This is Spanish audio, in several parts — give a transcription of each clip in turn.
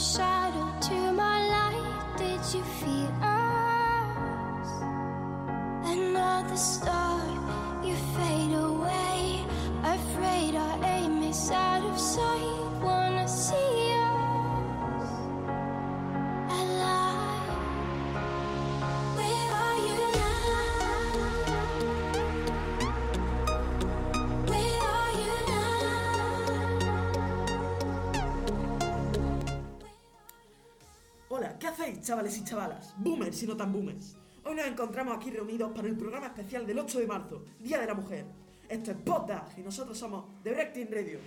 shadow to my light. Did you feel us? Another star, y chavalas? Boomers y no tan boomers. Hoy nos encontramos aquí reunidos para el programa especial del 8 de marzo, Día de la Mujer. Esto es Poddag y nosotros somos The Breakting Radio.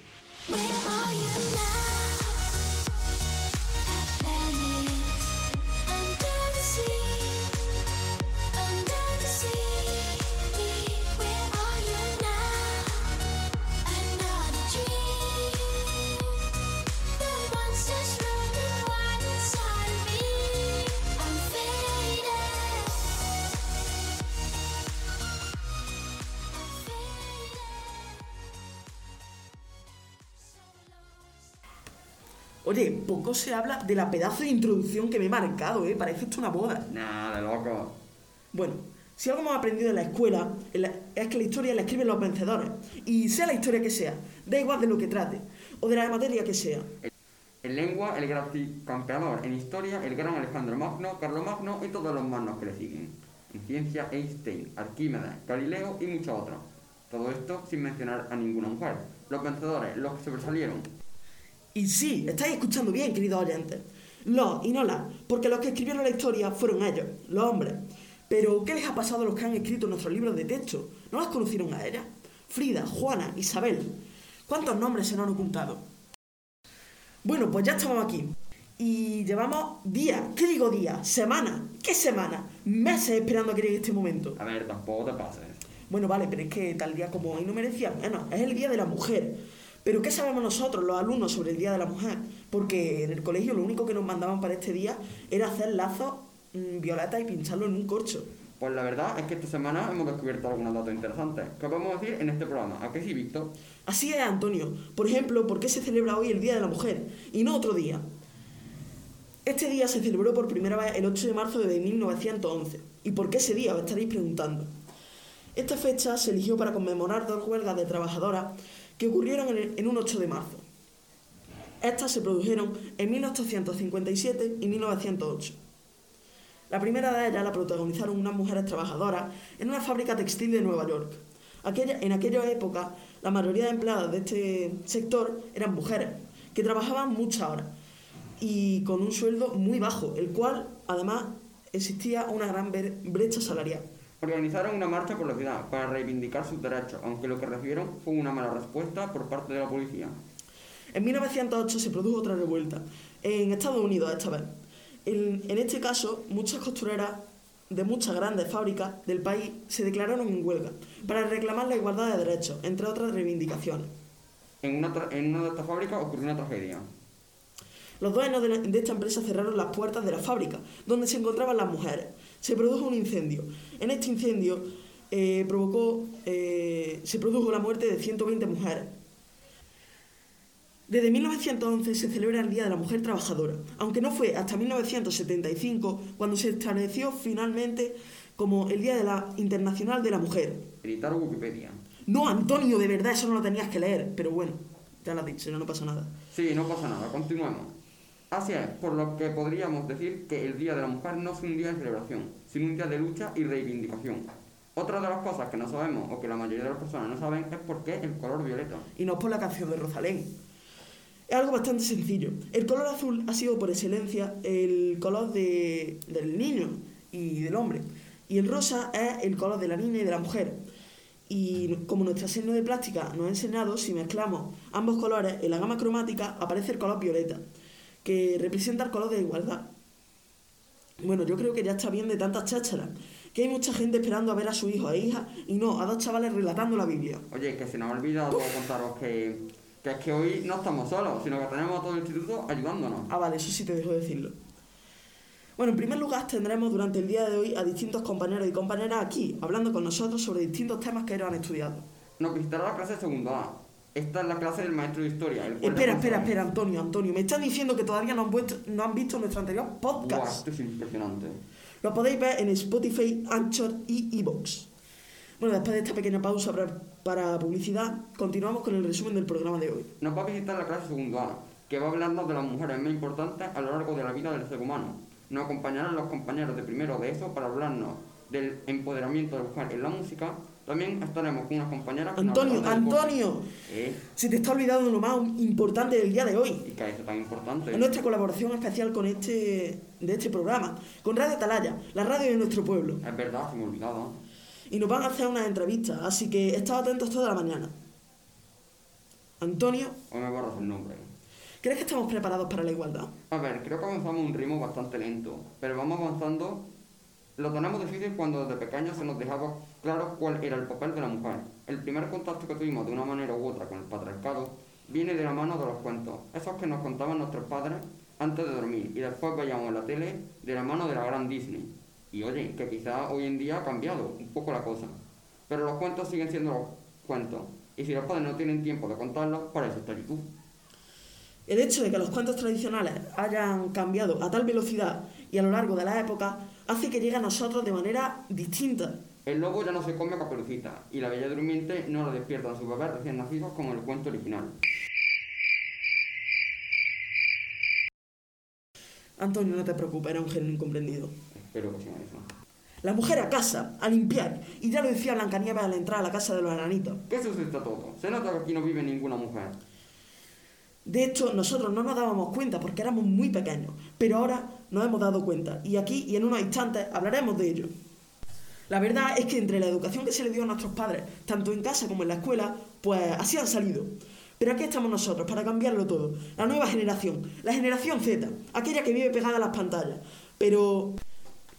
Oye, poco se habla de la pedazo de introducción que me he marcado, ¿eh? Parece esto una boda. Nada, loco. Bueno, si algo hemos aprendido en la escuela es que la historia la escriben los vencedores. Y sea la historia que sea, da igual de lo que trate, o de la materia que sea. En lengua, el gran campeador. En historia, el gran Alejandro Magno, Carlomagno y todos los magnos que le siguen. En ciencia, Einstein, Arquímedes, Galileo y muchos otros. Todo esto sin mencionar a ninguna mujer. Los vencedores, los que sobresalieron. Y sí, estáis escuchando bien, queridos oyentes. Los y no las, porque los que escribieron la historia fueron ellos, los hombres. Pero, ¿qué les ha pasado a los que han escrito nuestros libros de texto? ¿No las conocieron a ellas? Frida, Juana, Isabel. ¿Cuántos nombres se nos han ocultado? Bueno, pues ya estamos aquí. Y llevamos días, ¿qué digo días? ¿Semanas? ¿Qué semana? Meses esperando a que llegue este momento. A ver, tampoco te pases. Bueno, vale, pero es que tal día como hoy no merecía menos. Es el Día de la Mujer. Pero ¿qué sabemos nosotros, los alumnos, sobre el Día de la Mujer? Porque en el colegio lo único que nos mandaban para este día era hacer lazos mm, violetas y pincharlo en un corcho. Pues la verdad es que esta semana hemos descubierto algunos datos interesantes. ¿Qué podemos decir en este programa? ¿A qué sí, Víctor? Así es, Antonio. Por ejemplo, ¿por qué se celebra hoy el Día de la Mujer y no otro día? Este día se celebró por primera vez el 8 de marzo de 1911. ¿Y por qué ese día? Os estaréis preguntando. Esta fecha se eligió para conmemorar dos huelgas de trabajadoras que ocurrieron en, el- en un 8 de marzo. Estas se produjeron en 1857 y 1908. La primera de ellas la protagonizaron unas mujeres trabajadoras en una fábrica textil de Nueva York. Aquella- en aquella época, la mayoría de empleadas de este sector eran mujeres, que trabajaban muchas horas y con un sueldo muy bajo, el cual, además, existía una gran bre- brecha salarial. Organizaron una marcha por la ciudad para reivindicar sus derechos, aunque lo que recibieron fue una mala respuesta por parte de la policía. En 1908 se produjo otra revuelta, en Estados Unidos esta vez. En, en este caso, muchas costureras de muchas grandes fábricas del país se declararon en huelga para reclamar la igualdad de derechos, entre otras reivindicaciones. En una, tra- en una de estas fábricas ocurrió una tragedia. Los dueños de, de esta empresa cerraron las puertas de la fábrica, donde se encontraban las mujeres. Se produjo un incendio. En este incendio eh, provocó, eh, se produjo la muerte de 120 mujeres. Desde 1911 se celebra el Día de la Mujer Trabajadora, aunque no fue hasta 1975 cuando se estableció finalmente como el Día de la Internacional de la Mujer. Editar Wikipedia. No, Antonio, de verdad, eso no lo tenías que leer, pero bueno, ya lo has dicho, no pasa nada. Sí, no pasa nada, continuemos. Así es, por lo que podríamos decir que el Día de la Mujer no es un día de celebración, sino un día de lucha y reivindicación. Otra de las cosas que no sabemos o que la mayoría de las personas no saben es por qué el color violeta. y no por la canción de Rosalén. Es algo bastante sencillo. El color azul ha sido por excelencia el color de- del niño y del hombre. Y el rosa es el color de la niña y de la mujer. Y como nuestra signo de plástica nos ha enseñado, si mezclamos ambos colores en la gama cromática aparece el color violeta, que representa el color de igualdad. Bueno, yo creo que ya está bien de tantas chácharas, que hay mucha gente esperando a ver a su hijo e hija y no a dos chavales relatando la Biblia. Oye, que se nos ha olvidado contaros que, que es que hoy no estamos solos, sino que tenemos a todo el instituto ayudándonos. Ah, vale, eso sí te dejo decirlo. Bueno, en primer lugar tendremos durante el día de hoy a distintos compañeros y compañeras aquí, hablando con nosotros sobre distintos temas que ellos han estudiado. Nos visitará la clase segundo A. Esta es la clase del maestro de historia. el Espera, espera, espera, Antonio, Antonio. Me están diciendo que todavía no han, vuelto- no han visto nuestro anterior podcast. esto es impresionante. Lo podéis ver en Spotify, Anchor y Evox. Bueno, después de esta pequeña pausa para, para publicidad, continuamos con el resumen del programa de hoy. Nos va a visitar la clase segundo A, que va a hablarnos de las mujeres más importantes a lo largo de la vida del ser humano. Nos acompañarán los compañeros de primero de eso para hablarnos del empoderamiento de la mujer en la música. También estaremos con unas compañeras... Antonio. Antonio, ¿Eh? se te está olvidando lo más importante del día de hoy. ¿Y qué es tan importante? Es nuestra colaboración especial con este, de este programa, con Radio Atalaya, la radio de nuestro pueblo. Es verdad, se me olvidaba. Y nos van a hacer unas entrevistas, así que estad atentos toda la mañana. Antonio, Hoy me borras el nombre. ¿crees que estamos preparados para la igualdad? A ver, creo que avanzamos un ritmo bastante lento, pero vamos avanzando. Lo tenemos difícil cuando desde pequeños se nos dejaba claro cuál era el papel de la mujer. El primer contacto que tuvimos de una manera u otra con el patriarcado viene de la mano de los cuentos, esos que nos contaban nuestros padres antes de dormir y después veíamos en la tele de la mano de la gran Disney. Y oye, que quizá hoy en día ha cambiado un poco la cosa. Pero los cuentos siguen siendo los cuentos. Y si los padres no tienen tiempo de contarlos, para eso está YouTube. El hecho de que los cuentos tradicionales hayan cambiado a tal velocidad y a lo largo de la época hace que llegue a nosotros de manera distinta. El lobo ya no se come a caperucita y la bella durmiente no la despierta a sus bebés recién nacidos como en el cuento original. Antonio, no te preocupes, era un genio incomprendido. Espero que sea eso. La mujer a casa, a limpiar, y ya lo decía Blancanieves al entrar a la casa de los enanitos. ¿Qué sucede todo? Se nota que aquí no vive ninguna mujer. De hecho, nosotros no nos dábamos cuenta porque éramos muy pequeños, pero ahora nos hemos dado cuenta y aquí y en unos instantes hablaremos de ello. La verdad es que entre la educación que se le dio a nuestros padres, tanto en casa como en la escuela, pues así han salido. Pero aquí estamos nosotros para cambiarlo todo. La nueva generación, la generación Z, aquella que vive pegada a las pantallas, pero,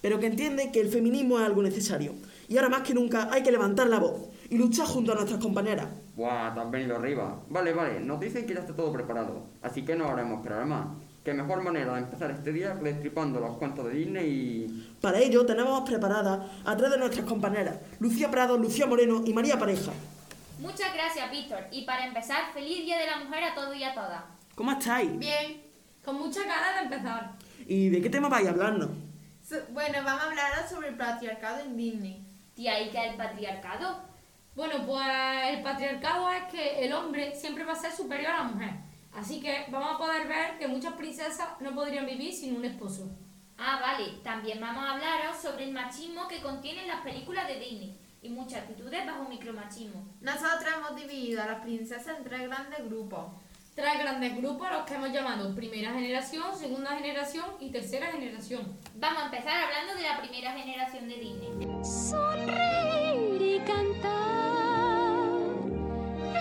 pero que entiende que el feminismo es algo necesario. Y ahora más que nunca hay que levantar la voz y luchar junto a nuestras compañeras. Buah, te has venido arriba. Vale, vale, nos dicen que ya está todo preparado, así que no haremos esperar más. Qué mejor manera de empezar este día que destripando los cuentos de Disney y... Para ello tenemos preparadas a tres de nuestras compañeras, Lucía Prado, Lucía Moreno y María Pareja. Muchas gracias, Víctor. Y para empezar, feliz Día de la Mujer a todos y a todas. ¿Cómo estáis? Bien, con muchas ganas de empezar. ¿Y de qué tema vais a hablarnos? So- bueno, vamos a hablar sobre el patriarcado en Disney. ¿y qué es el patriarcado? Bueno, pues el patriarcado es que el hombre siempre va a ser superior a la mujer. Así que vamos a poder ver que muchas princesas no podrían vivir sin un esposo. Ah, vale. También vamos a hablaros sobre el machismo que contienen las películas de Disney y muchas actitudes bajo micromachismo. Nosotros hemos dividido a las princesas en tres grandes grupos. Tres grandes grupos a los que hemos llamado primera generación, segunda generación y tercera generación. Vamos a empezar hablando de la primera generación de Disney. Sonreír y cantar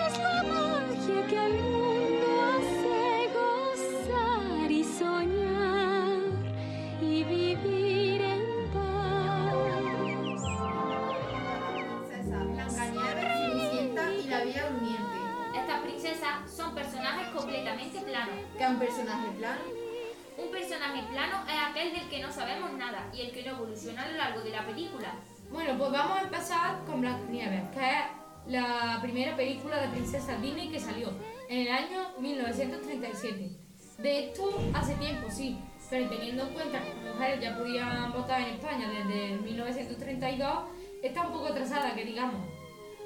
es la magia que planos. Que es un personaje plano. Un personaje plano es aquel del que no sabemos nada y el que no evoluciona a lo largo de la película. Bueno, pues vamos a empezar con Blancanieves, que es la primera película de princesa Disney que salió en el año 1937. De esto hace tiempo, sí, pero teniendo en cuenta que las mujeres ya podían votar en España desde 1932, está un poco atrasada, que digamos.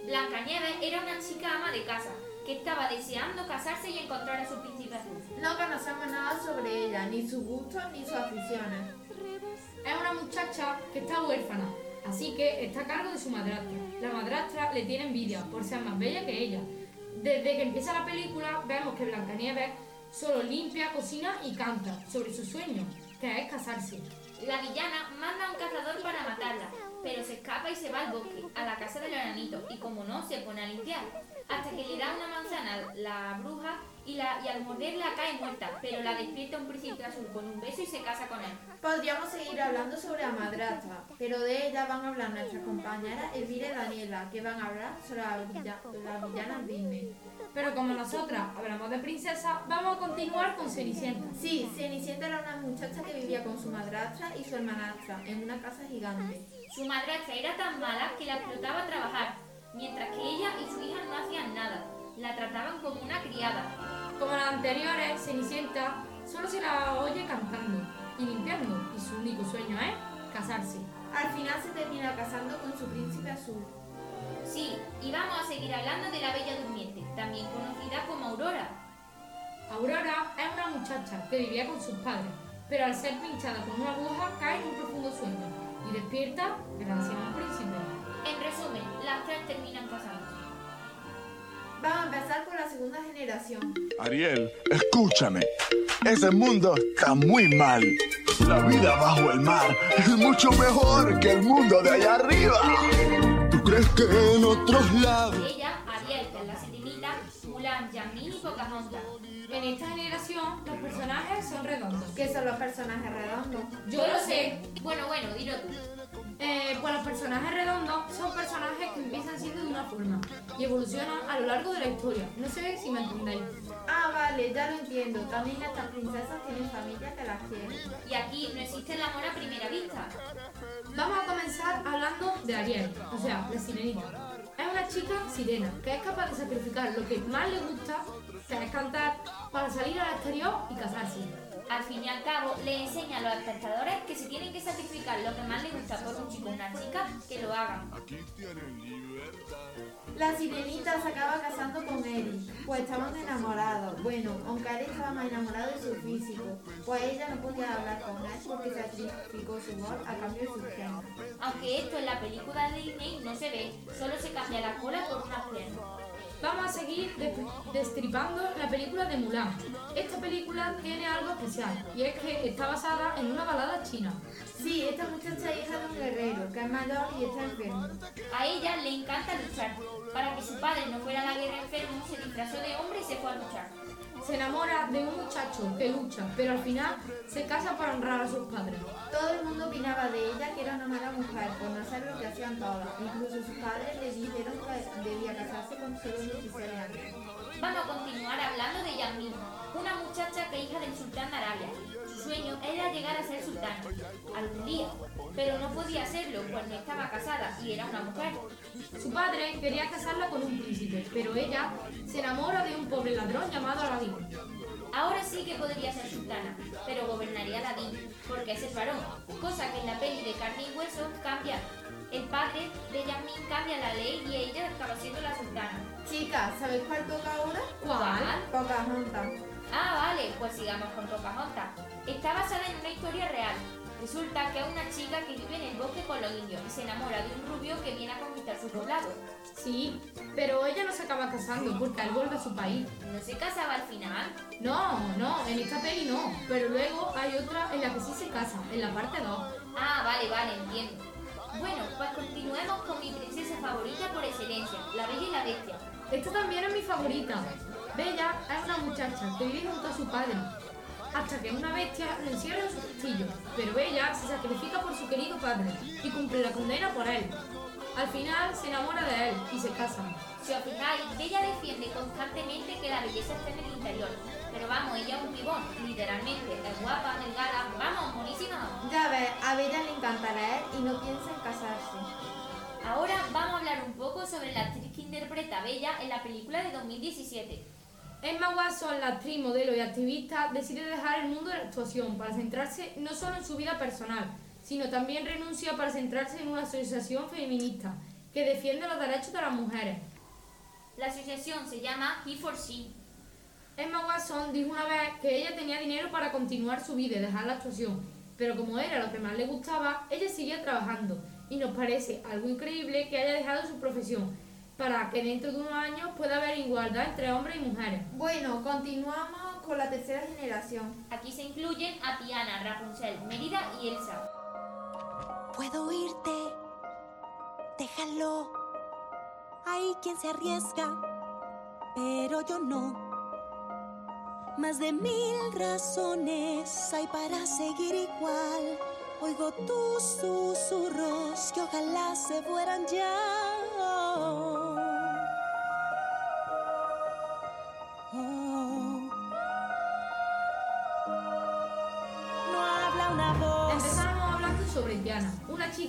Blancanieves era una chica ama de casa que estaba deseando casarse y encontrar a su príncipe azul. No conocemos nada sobre ella, ni sus gustos ni sus aficiones. Es una muchacha que está huérfana, así que está a cargo de su madrastra. La madrastra le tiene envidia por ser más bella que ella. Desde que empieza la película vemos que Blancanieves solo limpia, cocina y canta sobre su sueño, que es casarse. La villana manda a un cazador para matarla, pero se escapa y se va al bosque, a la casa del enanito, y como no, se pone a limpiar. Hasta que le da una manzana a la bruja y, la, y al morderla cae muerta, pero la despierta un príncipe azul con un beso y se casa con él. Podríamos seguir hablando sobre la madrastra, pero de ella van a hablar nuestras compañeras Elvira y Daniela, que van a hablar sobre la, villa- la villana Disney. Pero como nosotras hablamos de princesa, vamos a continuar con Cenicienta. Sí, Cenicienta era una muchacha que vivía con su madrastra y su hermanastra en una casa gigante. Su madrastra era tan mala que la explotaba a trabajar, mientras que ella y su hija no hacían nada. La trataban como una criada. Como las anteriores, Cenicienta solo se la oye cantando y limpiando, y su único sueño es casarse. Al final se termina casando con su príncipe azul. Sí, y vamos a seguir hablando de la Bella Durmiente, también conocida como Aurora. Aurora es una muchacha que vivía con sus padres, pero al ser pinchada con una aguja cae en un profundo sueño y despierta gracias a un príncipe. Terminan casándose. Vamos a empezar con la segunda generación. Ariel, escúchame. Ese mundo está muy mal. La vida bajo el mar es mucho mejor que el mundo de allá arriba. ¿Tú crees que en otros lados? Ella, Ariel, que es la sirenita, Mulan, Yasmín y Pocahontas. En esta generación los personajes son redondos. ¿Qué son los personajes redondos? Yo lo sé. Bueno, bueno, dilo tú. Eh, pues los personajes redondos son personajes que empiezan siendo de una forma y evolucionan a lo largo de la historia. No sé si me entendéis. Ah, vale, ya lo entiendo. También estas princesas tienen familia que las quiere. Y aquí no existe el amor a primera vista. Vamos a comenzar hablando de Ariel, o sea, la sirenita. Es una chica sirena que es capaz de sacrificar lo que más le gusta, que es cantar, para salir al exterior y casarse. Al fin y al cabo, le enseña a los espectadores que si tienen que sacrificar lo que más les gusta por un chico o una chica, que lo hagan. La sirenita se acaba casando con Eric, pues estaban enamorados. Bueno, aunque Eric estaba más enamorado de su físico, pues ella no podía hablar con él porque sacrificó su voz a cambio de su piernas. Aunque esto en la película de Disney no se ve, solo se cambia la cola por unas piernas. Vamos a seguir des- destripando la película de Mulan. Esta película tiene algo especial y es que está basada en una balada china. Sí, esta muchacha es hija de un guerrero que es mayor y está enfermo. A ella le encanta luchar. Para que su padre no fuera a la guerra enfermo, se disfrazó de hombre y se fue a luchar. Se enamora de un muchacho que lucha, pero al final se casa para honrar a sus padres. Todo el mundo opinaba de ella que era una mala mujer por no hacer lo que hacían todas. Incluso sus padres le dijeron que debía casarse con solo 16 años. Vamos a continuar hablando de Yasmín, una muchacha que hija del sultán de Arabia. Su sueño era llegar a ser sultana, algún día, pero no podía pues no estaba casada y era una mujer. Su padre quería casarla con un príncipe, pero ella se enamora de un pobre ladrón llamado Aladín. Ahora sí que podría ser sultana, pero gobernaría Aladín, porque es varón, cosa que en la peli de carne y hueso cambia. El padre de Yasmín cambia la ley y ella acaba siendo la sultana. Chicas, ¿sabéis cuál toca ahora? ¿Cuál? Pocahontas. Ah, vale, pues sigamos con Pocahontas. Está basada en una historia real. Resulta que es una chica que vive en el bosque con los indios y se enamora de un rubio que viene a conquistar su poblado. Sí, pero ella no se acaba casando porque él vuelve a su país. ¿No se casaba al final? No, no, en esta peli no, pero luego hay otra en la que sí se casa, en la parte 2. Ah, vale, vale, entiendo. Bueno, pues continuemos con mi princesa favorita por excelencia, la Bella y la Bestia. Esta también es mi favorita. Bella es una muchacha que vive junto a su padre, hasta que una bestia lo encierra en su castillo, pero ella se sacrifica por su querido padre y cumple la condena por él. Al final se enamora de él y se casan. Si os fijáis, Bella defiende constantemente que la belleza está en el interior. Pero vamos, ella es un pibón, literalmente. Es guapa, delgada, vamos, monísima. Ya ves, a Bella le encanta leer y no piensa en casarse. Ahora vamos a hablar un poco sobre la actriz que interpreta a Bella en la película de 2017. Emma Watson, la actriz, modelo y activista, decide dejar el mundo de la actuación para centrarse no solo en su vida personal, sino también renuncia para centrarse en una asociación feminista que defiende los derechos de las mujeres. La asociación se llama He for She. Emma Watson dijo una vez que ella tenía dinero para continuar su vida y dejar la actuación, pero como era lo que más le gustaba, ella seguía trabajando y nos parece algo increíble que haya dejado su profesión para que dentro de unos años pueda haber igualdad entre hombres y mujeres. Bueno, continuamos con la tercera generación. Aquí se incluyen a Tiana, Rapunzel, Mérida y Elsa. Puedo oírte, déjalo. Hay quien se arriesga, pero yo no. Más de mil razones hay para seguir igual. Oigo tus susurros que ojalá se fueran ya.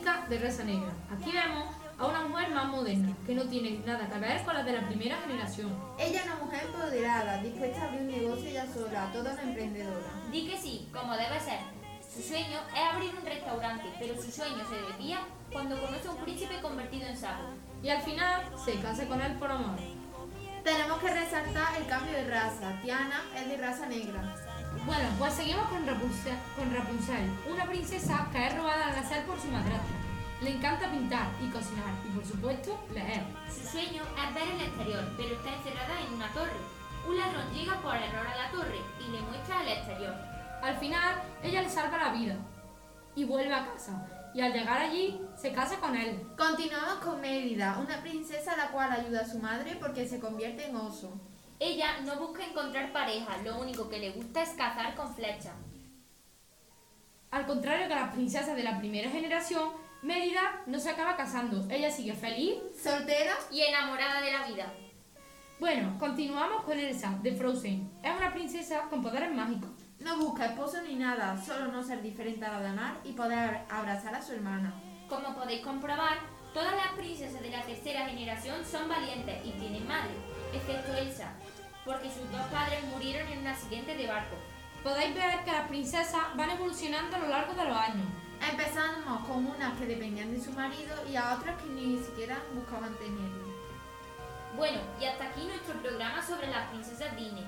Chica de raza negra. Aquí vemos a una mujer más moderna, que no tiene nada que ver con la de la primera generación. Ella es una mujer empoderada, dispuesta a abrir un negocio ella sola, toda una emprendedora. Di que sí, como debe ser. Su sueño es abrir un restaurante, pero su sueño se desvía cuando conoce a un príncipe convertido en sapo. Y al final se casa con él por amor. Tenemos que resaltar el cambio de raza. Tiana es de raza negra. Bueno, pues seguimos con Rapunzel, con Rapunzel, una princesa que es robada al nacer por su madrastra. Le encanta pintar y cocinar y por supuesto leer. Su sueño es ver el exterior, pero está encerrada en una torre. Un ladrón llega por error a la torre y le muestra el exterior. Al final, ella le salva la vida y vuelve a casa. Y al llegar allí, se casa con él. Continuamos con Mérida, una princesa la cual ayuda a su madre porque se convierte en oso. Ella no busca encontrar pareja, lo único que le gusta es cazar con flecha. Al contrario que las princesas de la primera generación, Mérida no se acaba casando. Ella sigue feliz. Soltera, Y enamorada de la vida. Bueno, continuamos con Elsa, de Frozen. Es una princesa con poderes mágicos. no busca esposo ni nada, solo no ser diferente a la de Mar y poder abrazar a su hermana. Como podéis comprobar, todas las princesas de la tercera generación son valientes y tienen madre, excepto Elsa, porque sus dos padres murieron en un accidente de barco. Podéis ver que las princesas van evolucionando a lo largo de los años. Empezamos con unas que dependían de su marido y a otras que ni siquiera buscaban tenerlo. Bueno, y hasta aquí nuestro programa sobre las princesas Disney.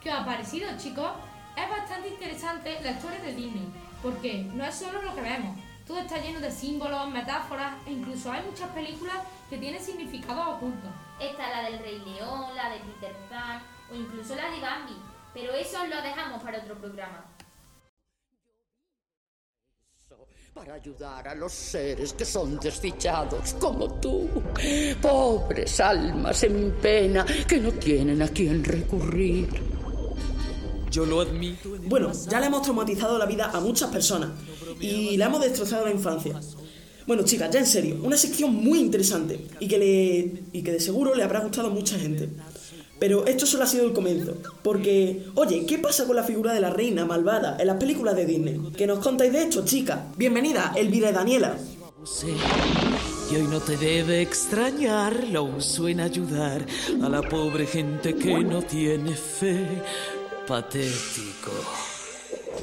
¿Qué os ha parecido, chicos? Es bastante interesante la historia de Disney, porque no es solo lo que vemos. Todo está lleno de símbolos, metáforas e incluso hay muchas películas que tienen significados ocultos. Está la del Rey León, la de Peter Pan o incluso la de Bambi, pero eso lo dejamos para otro programa. para ayudar a los seres que son desdichados como tú, pobres almas en pena que no tienen a quién recurrir. Yo lo admito. Bueno, ya le hemos traumatizado la vida a muchas personas y le hemos destrozado la infancia. Bueno, chicas, ya en serio, una sección muy interesante y que, le, y que de seguro le habrá gustado a mucha gente. Pero esto solo ha sido el comienzo, porque, oye, ¿qué pasa con la figura de la reina malvada en las películas de Disney? ¿Qué nos contáis de esto, chicas? Bienvenida, Elvira y Daniela. Sí. Y hoy no te debe extrañar lo uso en ayudar a la pobre gente que no tiene fe. Patético.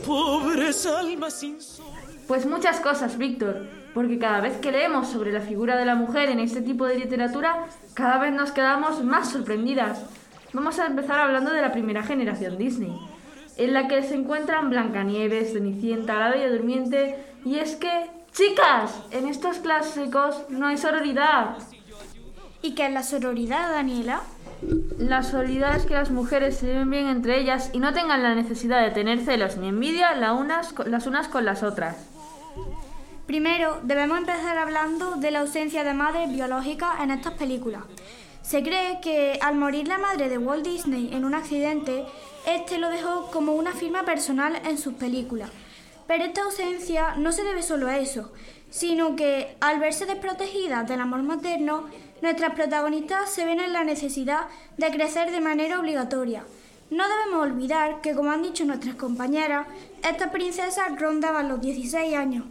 Pobres almas sin sol. Pues muchas cosas, Víctor, porque cada vez que leemos sobre la figura de la mujer en este tipo de literatura, cada vez nos quedamos más sorprendidas. Vamos a empezar hablando de la primera generación Disney, en la que se encuentran Blancanieves, Cenicienta, la Bella Durmiente, y es que, chicas, en estos clásicos no hay sororidad. ¿Y qué es la sororidad, Daniela? La sororidad es que las mujeres se lleven bien entre ellas y no tengan la necesidad de tener celos ni envidia las unas con las otras. Primero, debemos empezar hablando de la ausencia de madres biológicas en estas películas. Se cree que al morir la madre de Walt Disney en un accidente, este lo dejó como una firma personal en sus películas. Pero esta ausencia no se debe solo a eso, sino que al verse desprotegidas del amor materno, nuestras protagonistas se ven en la necesidad de crecer de manera obligatoria. No debemos olvidar que, como han dicho nuestras compañeras, estas princesas rondaban los 16 años.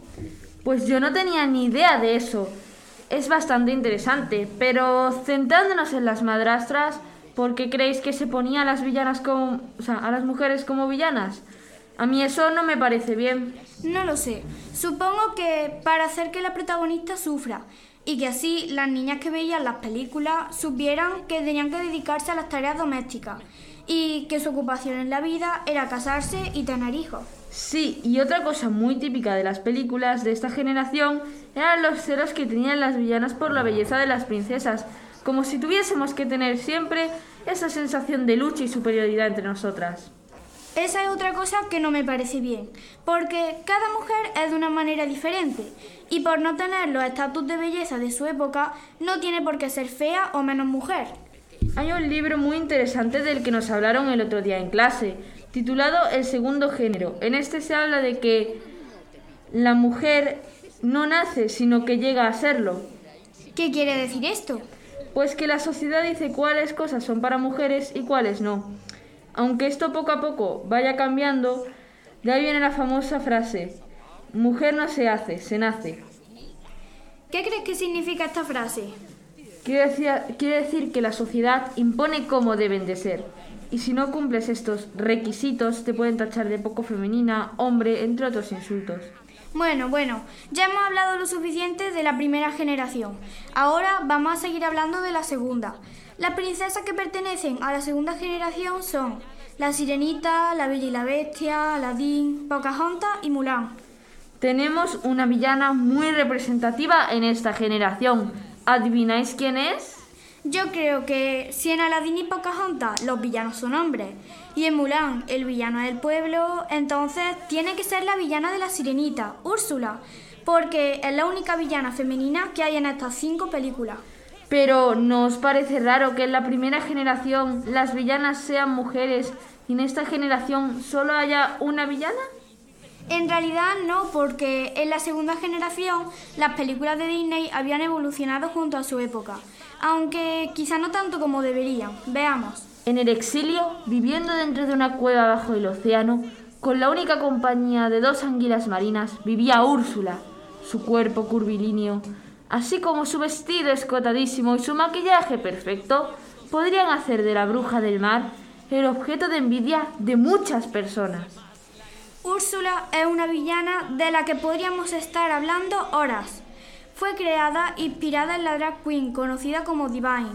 Pues yo no tenía ni idea de eso. Es bastante interesante, pero centrándonos en las madrastras, ¿por qué creéis que se ponía a las villanas como, o sea, a las mujeres como villanas? A mí eso no me parece bien. No lo sé. Supongo que para hacer que la protagonista sufra y que así las niñas que veían las películas supieran que tenían que dedicarse a las tareas domésticas y que su ocupación en la vida era casarse y tener hijos. Sí, y otra cosa muy típica de las películas de esta generación eran los celos que tenían las villanas por la belleza de las princesas, como si tuviésemos que tener siempre esa sensación de lucha y superioridad entre nosotras. Esa es otra cosa que no me parece bien, porque cada mujer es de una manera diferente y por no tener los estatus de belleza de su época no tiene por qué ser fea o menos mujer. Hay un libro muy interesante del que nos hablaron el otro día en clase, titulado El segundo género. En este se habla de que la mujer no nace, sino que llega a serlo. ¿Qué quiere decir esto? Pues que la sociedad dice cuáles cosas son para mujeres y cuáles no. Aunque esto poco a poco vaya cambiando, de ahí viene la famosa frase, mujer no se hace, se nace. ¿Qué crees que significa esta frase? Quiere decir, quiere decir que la sociedad impone cómo deben de ser. Y si no cumples estos requisitos, te pueden tachar de poco femenina, hombre, entre otros insultos. Bueno, bueno, ya hemos hablado lo suficiente de la primera generación. Ahora vamos a seguir hablando de la segunda. Las princesas que pertenecen a la segunda generación son la Sirenita, la Bella y la Bestia, Aladdin, Pocahontas y Mulan. Tenemos una villana muy representativa en esta generación. ¿Adivináis quién es? Yo creo que si en Aladdin y Pocahontas los villanos son hombres y en Mulan el villano es el pueblo, entonces tiene que ser la villana de la Sirenita, Úrsula, porque es la única villana femenina que hay en estas cinco películas. Pero ¿no os parece raro que en la primera generación las villanas sean mujeres y en esta generación solo haya una villana? En realidad no, porque en la segunda generación las películas de Disney habían evolucionado junto a su época, aunque quizá no tanto como deberían. Veamos. En el exilio, viviendo dentro de una cueva bajo el océano, con la única compañía de dos anguilas marinas, vivía Úrsula, su cuerpo curvilíneo, así como su vestido escotadísimo y su maquillaje perfecto, podrían hacer de la bruja del mar el objeto de envidia de muchas personas. Úrsula es una villana de la que podríamos estar hablando horas. Fue creada inspirada en la drag queen conocida como Divine,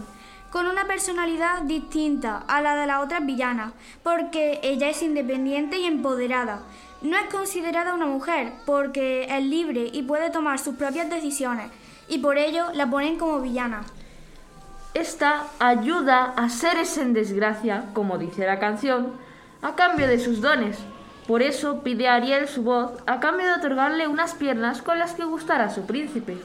con una personalidad distinta a la de las otras villanas, porque ella es independiente y empoderada. No es considerada una mujer, porque es libre y puede tomar sus propias decisiones, y por ello la ponen como villana. Esta ayuda a seres en desgracia, como dice la canción, a cambio de sus dones. Por eso pide a Ariel su voz a cambio de otorgarle unas piernas con las que gustara a su príncipe.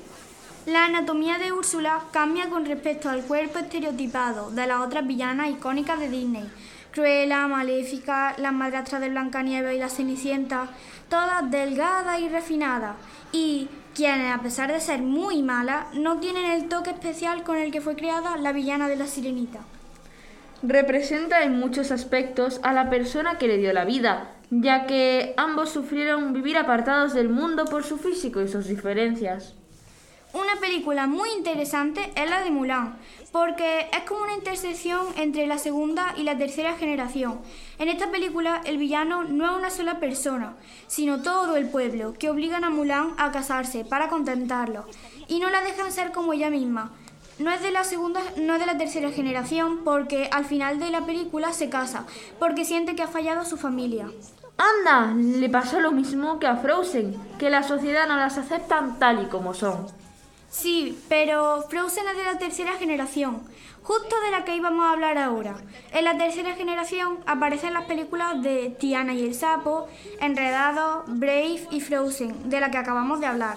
La anatomía de Úrsula cambia con respecto al cuerpo estereotipado de las otras villanas icónicas de Disney. Cruella, Maléfica, las madrastras de Blancanieves y la Cenicienta, todas delgadas y refinadas, y quienes, a pesar de ser muy malas, no tienen el toque especial con el que fue creada la villana de la Sirenita. Representa en muchos aspectos a la persona que le dio la vida, ya que ambos sufrieron vivir apartados del mundo por su físico y sus diferencias. Una película muy interesante es la de Mulan, porque es como una intersección entre la segunda y la tercera generación. En esta película el villano no es una sola persona, sino todo el pueblo, que obligan a Mulan a casarse para contentarlo, y no la dejan ser como ella misma. No es de la segunda, no es de la tercera generación, porque al final de la película se casa, porque siente que ha fallado su familia. ¡Anda! Le pasó lo mismo que a Frozen, que la sociedad no las acepta tal y como son. Sí, pero Frozen es de la tercera generación, justo de la que íbamos a hablar ahora. En la tercera generación aparecen las películas de Tiana y el Sapo, Enredado, Brave y Frozen, de la que acabamos de hablar.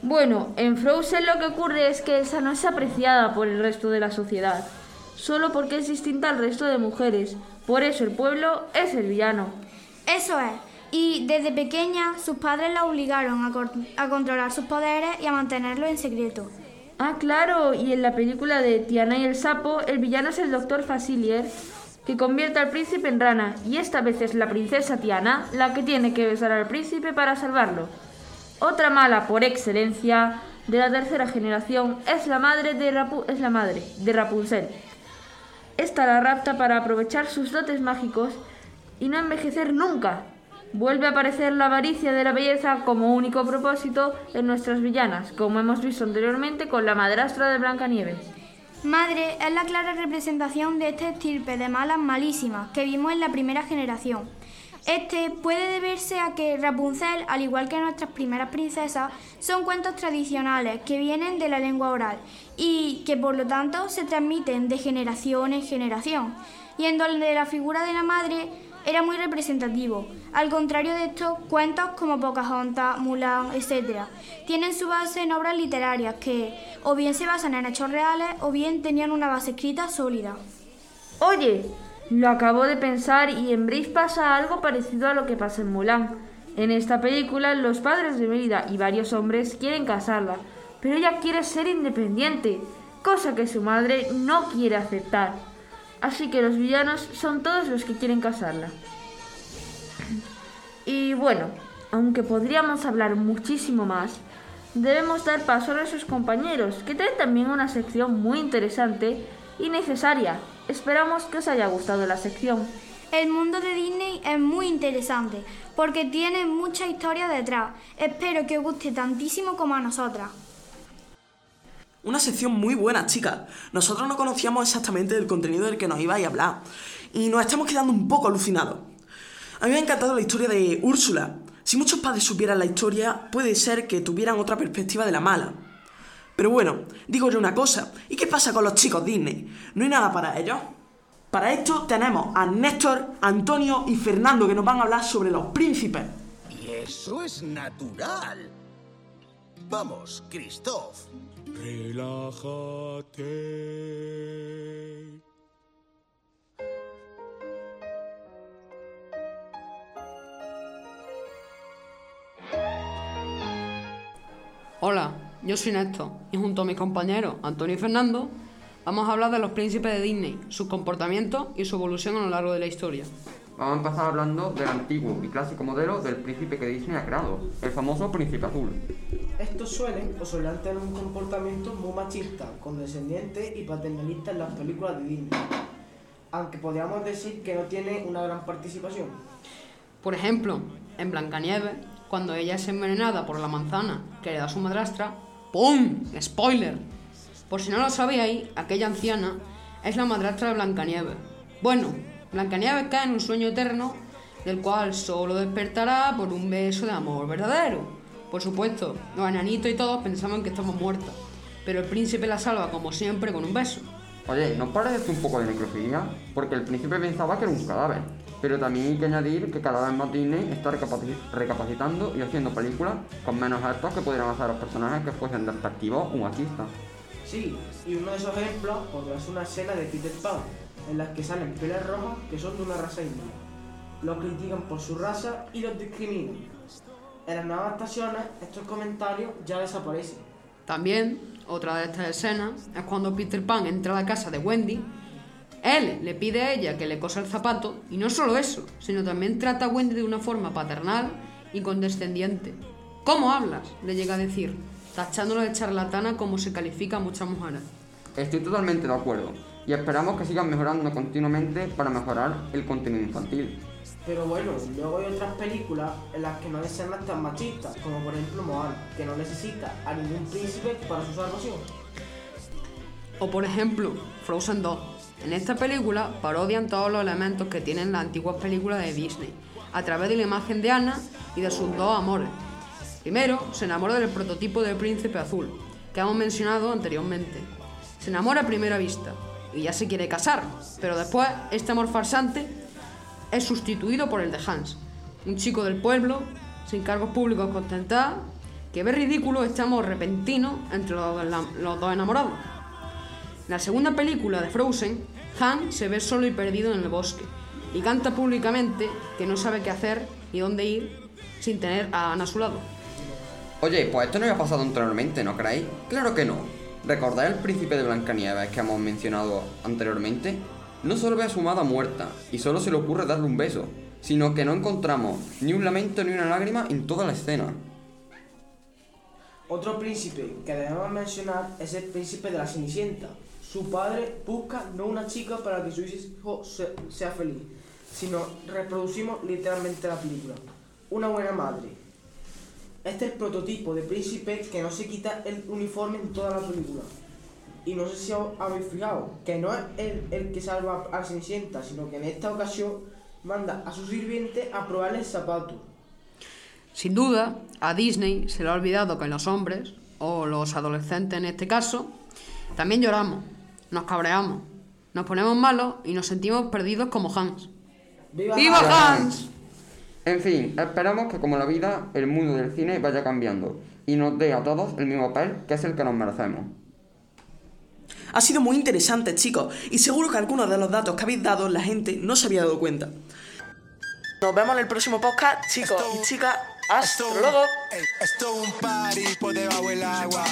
Bueno, en Frozen lo que ocurre es que esa no es apreciada por el resto de la sociedad, solo porque es distinta al resto de mujeres. Por eso el pueblo es el villano. Eso es. Y desde pequeña sus padres la obligaron a, controlar sus poderes y a mantenerlos en secreto. Ah, claro, y en la película de Tiana y el sapo, el villano es el doctor Facilier, que convierte al príncipe en rana, y esta vez es la princesa Tiana la que tiene que besar al príncipe para salvarlo. Otra mala por excelencia de la tercera generación es la madre de, Rapu- es la madre de Rapunzel. Esta la rapta para aprovechar sus dotes mágicos y no envejecer nunca. Vuelve a aparecer la avaricia de la belleza como único propósito en nuestras villanas, como hemos visto anteriormente con la madrastra de Blancanieves. Madre es la clara representación de este estirpe de malas malísimas que vimos en la primera generación. Este puede deberse a que Rapunzel, al igual que nuestras primeras princesas, son cuentos tradicionales que vienen de la lengua oral y que por lo tanto se transmiten de generación en generación, y en donde la figura de la madre era muy representativo. Al contrario de estos, cuentos como Pocahontas, Mulan, etc., tienen su base en obras literarias que o bien se basan en hechos reales o bien tenían una base escrita sólida. Oye, lo acabo de pensar y en Brave pasa algo parecido a lo que pasa en Mulan. En esta película, los padres de Mérida y varios hombres quieren casarla, pero ella quiere ser independiente, cosa que su madre no quiere aceptar. Así que los villanos son todos los que quieren casarla. Y bueno, aunque podríamos hablar muchísimo más, debemos dar paso a nuestros compañeros, que traen también una sección muy interesante y necesaria. Esperamos que os haya gustado la sección. El mundo de Disney es muy interesante porque tiene mucha historia detrás. Espero que os guste tantísimo como a nosotras. Una sección muy buena, chicas. Nosotros no conocíamos exactamente el contenido del que nos ibais a hablar y nos estamos quedando un poco alucinados. A mí me ha encantado la historia de Úrsula. Si muchos padres supieran la historia, puede ser que tuvieran otra perspectiva de la mala. Pero bueno, digo yo una cosa, ¿y qué pasa con los chicos Disney? ¿No hay nada para ellos? Para esto tenemos a Néstor, Antonio y Fernando que nos van a hablar sobre los príncipes. Y eso es natural. Vamos, Christoph. Relájate. Hola, yo soy Néstor y junto a mis compañeros Antonio y Fernando vamos a hablar de los príncipes de Disney, sus comportamientos y su evolución a lo largo de la historia. Vamos a empezar hablando del antiguo y clásico modelo del príncipe que Disney ha creado, el famoso príncipe azul. Estos suelen o solían tener un comportamiento muy machista, condescendiente y paternalista en las películas de Disney, aunque podríamos decir que no tiene una gran participación. Por ejemplo, en Blancanieves, cuando ella es envenenada por la manzana que le da su madrastra, ¡pum! ¡Spoiler! Por si no lo sabíais, aquella anciana es la madrastra de Blancanieves. Bueno, Blancanieves cae en un sueño eterno del cual solo despertará por un beso de amor verdadero. Por supuesto, los enanitos y todos pensaban que estamos muertos, pero el príncipe la salva como siempre con un beso. Oye, ¿no parece un poco de necrofilia? Porque el príncipe pensaba que era un cadáver. Pero también hay que añadir que cada vez más Disney está recapaci- recapacitando y haciendo películas con menos actos que pudieran hacer a los personajes que fuesen despectivos o machistas. Sí, y uno de esos ejemplos podría ser una escena de Peter Pan, en la que salen peles rojas que son de una raza india. Los critican por su raza y los discriminan. En las nuevas estaciones, estos comentarios ya desaparecen. También, otra de estas escenas es cuando Peter Pan entra a la casa de Wendy. Él le pide a ella que le cosa el zapato y no solo eso, sino también trata a Wendy de una forma paternal y condescendiente. ¿Cómo hablas? le llega a decir, tachándola de charlatana como se califica a muchas mujeres. Estoy totalmente de acuerdo y esperamos que sigan mejorando continuamente para mejorar el contenido infantil. Pero bueno, luego hay otras películas en las que no hay escenas tan machistas, como por ejemplo Moana, que no necesita a ningún príncipe para su salvación. O por ejemplo, Frozen 2. En esta película parodian todos los elementos que tienen las antiguas películas de Disney, a través de la imagen de Anna y de sus dos amores. Primero, se enamora del prototipo del príncipe azul, que hemos mencionado anteriormente. Se enamora a primera vista y ya se quiere casar, pero después este amor farsante es sustituido por el de Hans, un chico del pueblo, sin cargos públicos ostentar, que ve ridículo este amor repentino entre los, los dos enamorados. En la segunda película de Frozen, Han se ve solo y perdido en el bosque y canta públicamente que no sabe qué hacer ni dónde ir sin tener a Anna a su lado. Oye, pues esto no había pasado anteriormente, ¿no creéis? Claro que no. ¿Recordáis el príncipe de Blancanieves que hemos mencionado anteriormente? No solo ve a su amada muerta y solo se le ocurre darle un beso, sino que no encontramos ni un lamento ni una lágrima en toda la escena. Otro príncipe que debemos mencionar es el príncipe de la Cenicienta. Su padre busca no una chica para que su hijo se- sea feliz, sino reproducimos literalmente la película. Una buena madre. Este es el prototipo de príncipe que no se quita el uniforme en toda la película. Y no sé si os habéis fijado, que no es él el que salva a la Cenicienta, sino que en esta ocasión manda a su sirviente a probarle el zapato. Sin duda, a Disney se le ha olvidado que los hombres, o los adolescentes en este caso, también lloramos, nos cabreamos, nos ponemos malos y nos sentimos perdidos como Hans. ¡Viva, Hans! En fin, esperamos que como la vida, el mundo del cine vaya cambiando y nos dé a todos el mismo papel que es el que nos merecemos. Ha sido muy interesante, chicos, y seguro que algunos de los datos que habéis dado la gente no se había dado cuenta. Nos vemos en el próximo podcast, chicos y chicas. Hasta luego. Esto es un party por debajo del agua.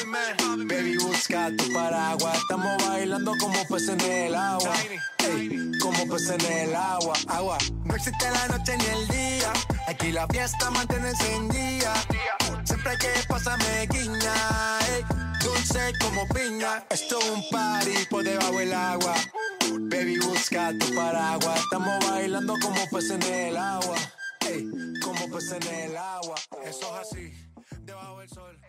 Baby, busca tu paraguas. Estamos bailando como peces en el agua. Ey, como peces en el agua. Agua. No existe la noche ni el día. Aquí la fiesta mantiene encendida. Siempre que pasarme guiña, ey, dulce como piña. Esto es un party por debajo del agua. Baby, busca tu paraguas. Estamos bailando como peces en el agua. Ey, como peces en el agua. Eso es así, debajo del sol.